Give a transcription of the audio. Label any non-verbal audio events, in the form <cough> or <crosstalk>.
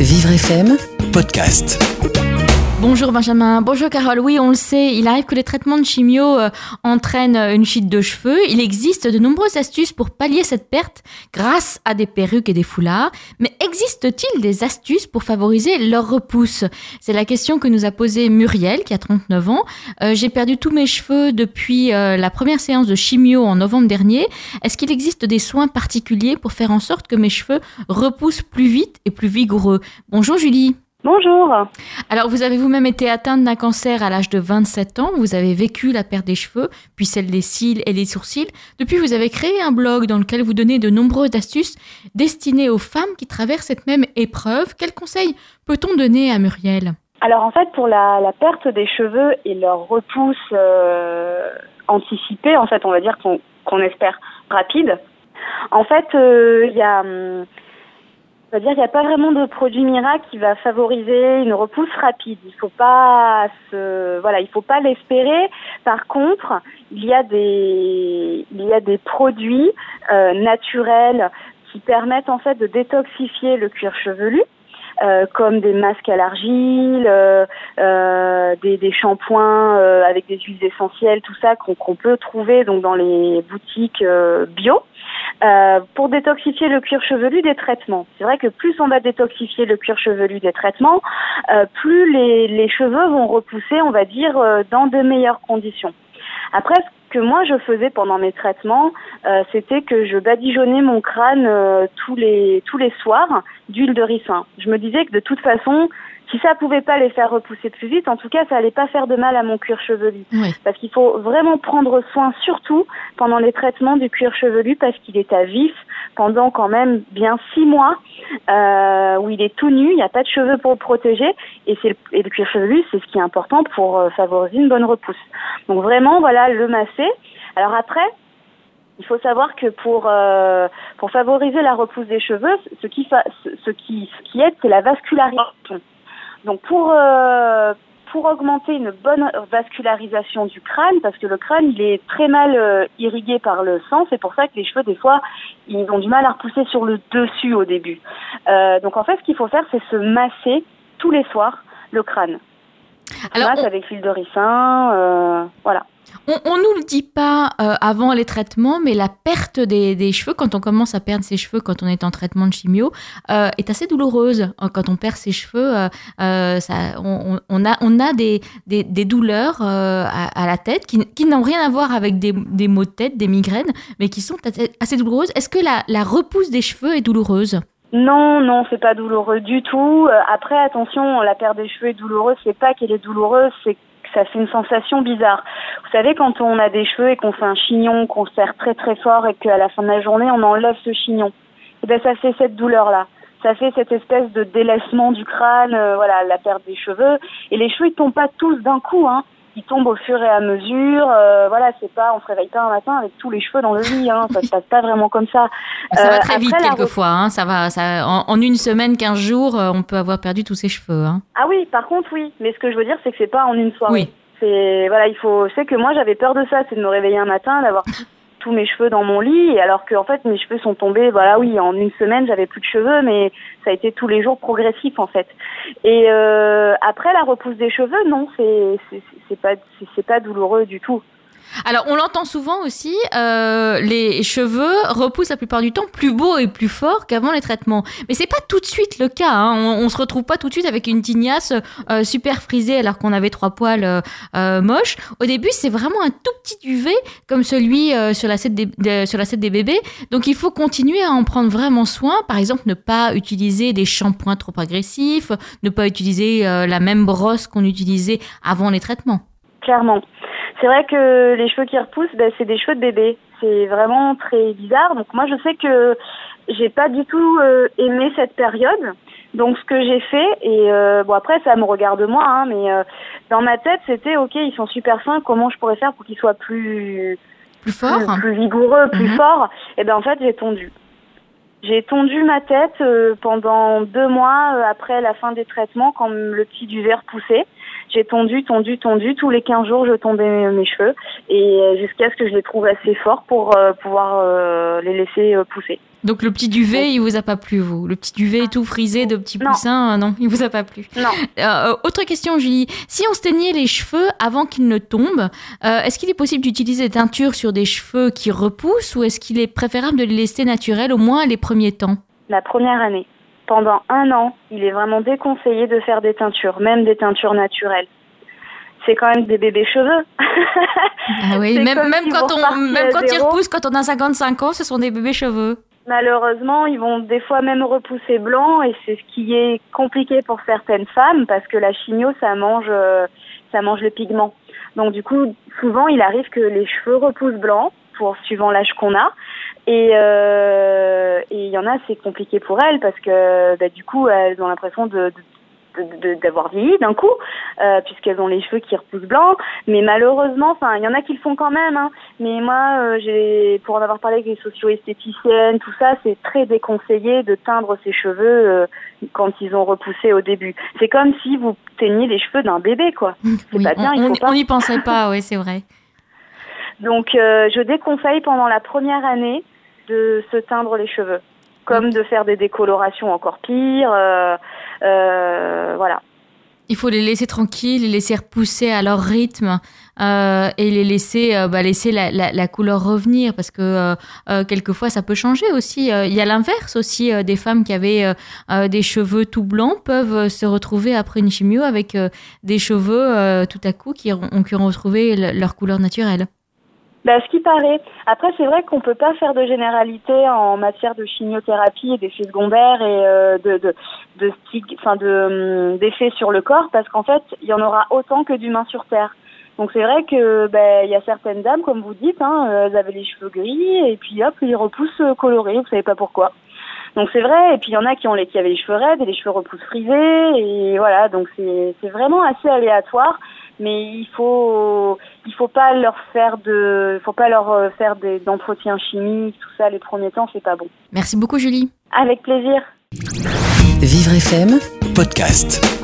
Vivre FM Podcast. Bonjour Benjamin, bonjour Carole. Oui, on le sait, il arrive que les traitements de chimio euh, entraînent une chute de cheveux. Il existe de nombreuses astuces pour pallier cette perte grâce à des perruques et des foulards. Mais existe-t-il des astuces pour favoriser leur repousse? C'est la question que nous a posée Muriel, qui a 39 ans. Euh, J'ai perdu tous mes cheveux depuis euh, la première séance de chimio en novembre dernier. Est-ce qu'il existe des soins particuliers pour faire en sorte que mes cheveux repoussent plus vite et plus vigoureux? Bonjour Julie. Bonjour. Alors, vous avez vous-même été atteinte d'un cancer à l'âge de 27 ans. Vous avez vécu la perte des cheveux, puis celle des cils et des sourcils. Depuis, vous avez créé un blog dans lequel vous donnez de nombreuses astuces destinées aux femmes qui traversent cette même épreuve. Quels conseils peut-on donner à Muriel? Alors, en fait, pour la, la, perte des cheveux et leur repousse euh, anticipée, en fait, on va dire qu'on qu espère rapide. En fait, il euh, y a. Hum, c'est-à-dire qu'il n'y a pas vraiment de produit miracle qui va favoriser une repousse rapide. Il faut pas se, voilà, il faut pas l'espérer. Par contre, il y a des, il y a des produits euh, naturels qui permettent en fait de détoxifier le cuir chevelu. Euh, comme des masques à l'argile, euh, euh, des, des shampoings avec des huiles essentielles, tout ça qu'on qu peut trouver donc dans les boutiques bio. Pour détoxifier le cuir chevelu des traitements. C'est vrai que plus on va détoxifier le cuir chevelu des traitements, plus les, cheveux vont repousser, on va dire, dans de meilleures conditions. Après, ce que moi je faisais pendant mes traitements, euh, c'était que je badigeonnais mon crâne euh, tous les tous les soirs d'huile de ricin. Je me disais que de toute façon, si ça pouvait pas les faire repousser plus vite, en tout cas, ça allait pas faire de mal à mon cuir chevelu. Oui. Parce qu'il faut vraiment prendre soin, surtout pendant les traitements du cuir chevelu, parce qu'il est à vif pendant quand même bien six mois, euh, où il est tout nu, il n'y a pas de cheveux pour le protéger, et, c'est le, et le cuir chevelu, c'est ce qui est important pour euh, favoriser une bonne repousse. Donc vraiment, voilà, le masser. Alors après, il faut savoir que pour euh, pour favoriser la repousse des cheveux, ce qui fa ce qui ce qui aide, c'est la vascularisation. Donc pour euh, pour augmenter une bonne vascularisation du crâne, parce que le crâne il est très mal euh, irrigué par le sang, c'est pour ça que les cheveux des fois ils ont du mal à repousser sur le dessus au début. Euh, donc en fait ce qu'il faut faire c'est se masser tous les soirs le crâne. Alors, on... avec l'huile de ricin, euh, voilà. On, ne nous le dit pas euh, avant les traitements, mais la perte des, des, cheveux, quand on commence à perdre ses cheveux quand on est en traitement de chimio, euh, est assez douloureuse. Quand on perd ses cheveux, euh, ça, on, on, a, on a des, des, des douleurs à, à, la tête qui, qui n'ont rien à voir avec des, des maux de tête, des migraines, mais qui sont assez douloureuses. Est-ce que la, la repousse des cheveux est douloureuse? Non, non, c'est pas douloureux du tout. Après, attention, la perte des cheveux est douloureuse. C'est pas qu'elle est douloureuse, c'est que ça fait une sensation bizarre. Vous savez, quand on a des cheveux et qu'on fait un chignon, qu'on serre très très fort et qu'à la fin de la journée, on enlève ce chignon, et ben ça fait cette douleur-là. Ça fait cette espèce de délaissement du crâne, euh, voilà, la perte des cheveux. Et les cheveux, ils tombent pas tous d'un coup, hein qui tombent au fur et à mesure. Euh, voilà, c'est pas, on se réveille pas un matin avec tous les cheveux dans le lit. Hein, ça se passe pas vraiment comme ça. Ça euh, va très vite quelquefois. Hein, ça va, ça, en, en, une semaine, 15 jours, on peut avoir perdu tous ses cheveux. Hein. Ah oui, par contre oui. Mais ce que je veux dire, c'est que c'est pas en une soirée. Oui. C'est voilà, il faut. Sais que moi j'avais peur de ça, c'est de me réveiller un matin, d'avoir tous mes cheveux dans mon lit, alors que en fait mes cheveux sont tombés. Voilà, oui, en une semaine j'avais plus de cheveux, mais ça a été tous les jours progressif en fait. Et euh, après la repousse des cheveux, non, c'est c'est pas c'est pas douloureux du tout. Alors, on l'entend souvent aussi, euh, les cheveux repoussent la plupart du temps plus beaux et plus forts qu'avant les traitements. Mais c'est pas tout de suite le cas. Hein. On, on se retrouve pas tout de suite avec une tignasse euh, super frisée alors qu'on avait trois poils euh, moches. Au début, c'est vraiment un tout petit duvet comme celui sur la des, de, sur la tête des bébés. Donc, il faut continuer à en prendre vraiment soin. Par exemple, ne pas utiliser des shampoings trop agressifs, ne pas utiliser la même brosse qu'on utilisait avant les traitements. Clairement. C'est vrai que les cheveux qui repoussent, ben, c'est des cheveux de bébé. C'est vraiment très bizarre. Donc moi, je sais que j'ai pas du tout euh, aimé cette période. Donc ce que j'ai fait, et euh, bon après ça me regarde moi, hein, mais euh, dans ma tête c'était ok, ils sont super fins, comment je pourrais faire pour qu'ils soient plus plus forts, plus, plus vigoureux, plus mm -hmm. forts? Et ben en fait j'ai tondu. J'ai tondu ma tête euh, pendant deux mois euh, après la fin des traitements quand le petit duvet poussait. J'ai tondu, tondu, tondu. Tous les 15 jours, je tondais mes, cheveux et jusqu'à ce que je les trouve assez forts pour euh, pouvoir les laisser pousser. Donc le petit duvet, il vous a pas plu, vous? Le petit duvet tout frisé de petits poussins, non, il vous a pas plu? Non. autre question, Julie. Si on se teignait les cheveux avant qu'ils ne tombent, est-ce qu'il est possible d'utiliser des teintures sur des cheveux qui repoussent ou est-ce qu'il est préférable de les laisser naturels au moins les premiers temps? La première année. Pendant un an, il est vraiment déconseillé de faire des teintures, même des teintures naturelles c'est quand même des bébés cheveux. Ah oui, <laughs> même, même quand, on, même quand ils repoussent, quand on a 55 ans, ce sont des bébés cheveux. Malheureusement, ils vont des fois même repousser blanc et c'est ce qui est compliqué pour certaines femmes parce que la chimio, ça mange, euh, ça mange les pigments. Donc du coup, souvent, il arrive que les cheveux repoussent blanc pour suivant l'âge qu'on a. Et euh, il y en a, c'est compliqué pour elles parce que bah, du coup, elles ont l'impression de, d'avoir vieilli d'un coup, euh, puisqu'elles ont les cheveux qui repoussent blancs. Mais malheureusement, enfin, il y en a qui le font quand même. Hein. Mais moi, euh, j'ai, pour en avoir parlé avec les socio-esthéticiennes, tout ça, c'est très déconseillé de teindre ses cheveux euh, quand ils ont repoussé au début. C'est comme si vous teigniez les cheveux d'un bébé, quoi. C'est pas bien. On, n'y pensait pas, oui, c'est vrai. Donc, je déconseille pendant la première année de se teindre les cheveux comme de faire des décolorations encore pires. Euh, euh, voilà. Il faut les laisser tranquilles, les laisser repousser à leur rythme euh, et les laisser, bah, laisser la, couleur revenir parce que quelquefois ça peut changer aussi. Il y a l'inverse aussi, des femmes qui avaient des cheveux tout blancs peuvent se retrouver après une chimio avec des cheveux tout à coup qui ont, qui ont retrouvé leur couleur naturelle. Bah, ce qui paraît. Après, c'est vrai qu'on peut pas faire de généralité en matière de chimiothérapie et d'effets secondaires et euh, de de de, de hum, d'effets sur le corps parce qu'en fait, il y en aura autant que d'humains sur Terre. Donc c'est vrai que ben il y a certaines dames, comme vous dites, hein, elles avaient les cheveux gris et puis hop, ils repoussent euh, colorés, vous savez pas pourquoi. Donc c'est vrai, et puis il y en a qui ont les qui avaient les cheveux raides et les cheveux repoussent frisés et voilà, donc c'est vraiment assez aléatoire mais il faut il faut pas leur faire de faut pas leur euh, faire des d'entretien chimiques tout ça les premiers temps c'est pas bon. Merci beaucoup Julie. Avec plaisir. Vivre FM podcast.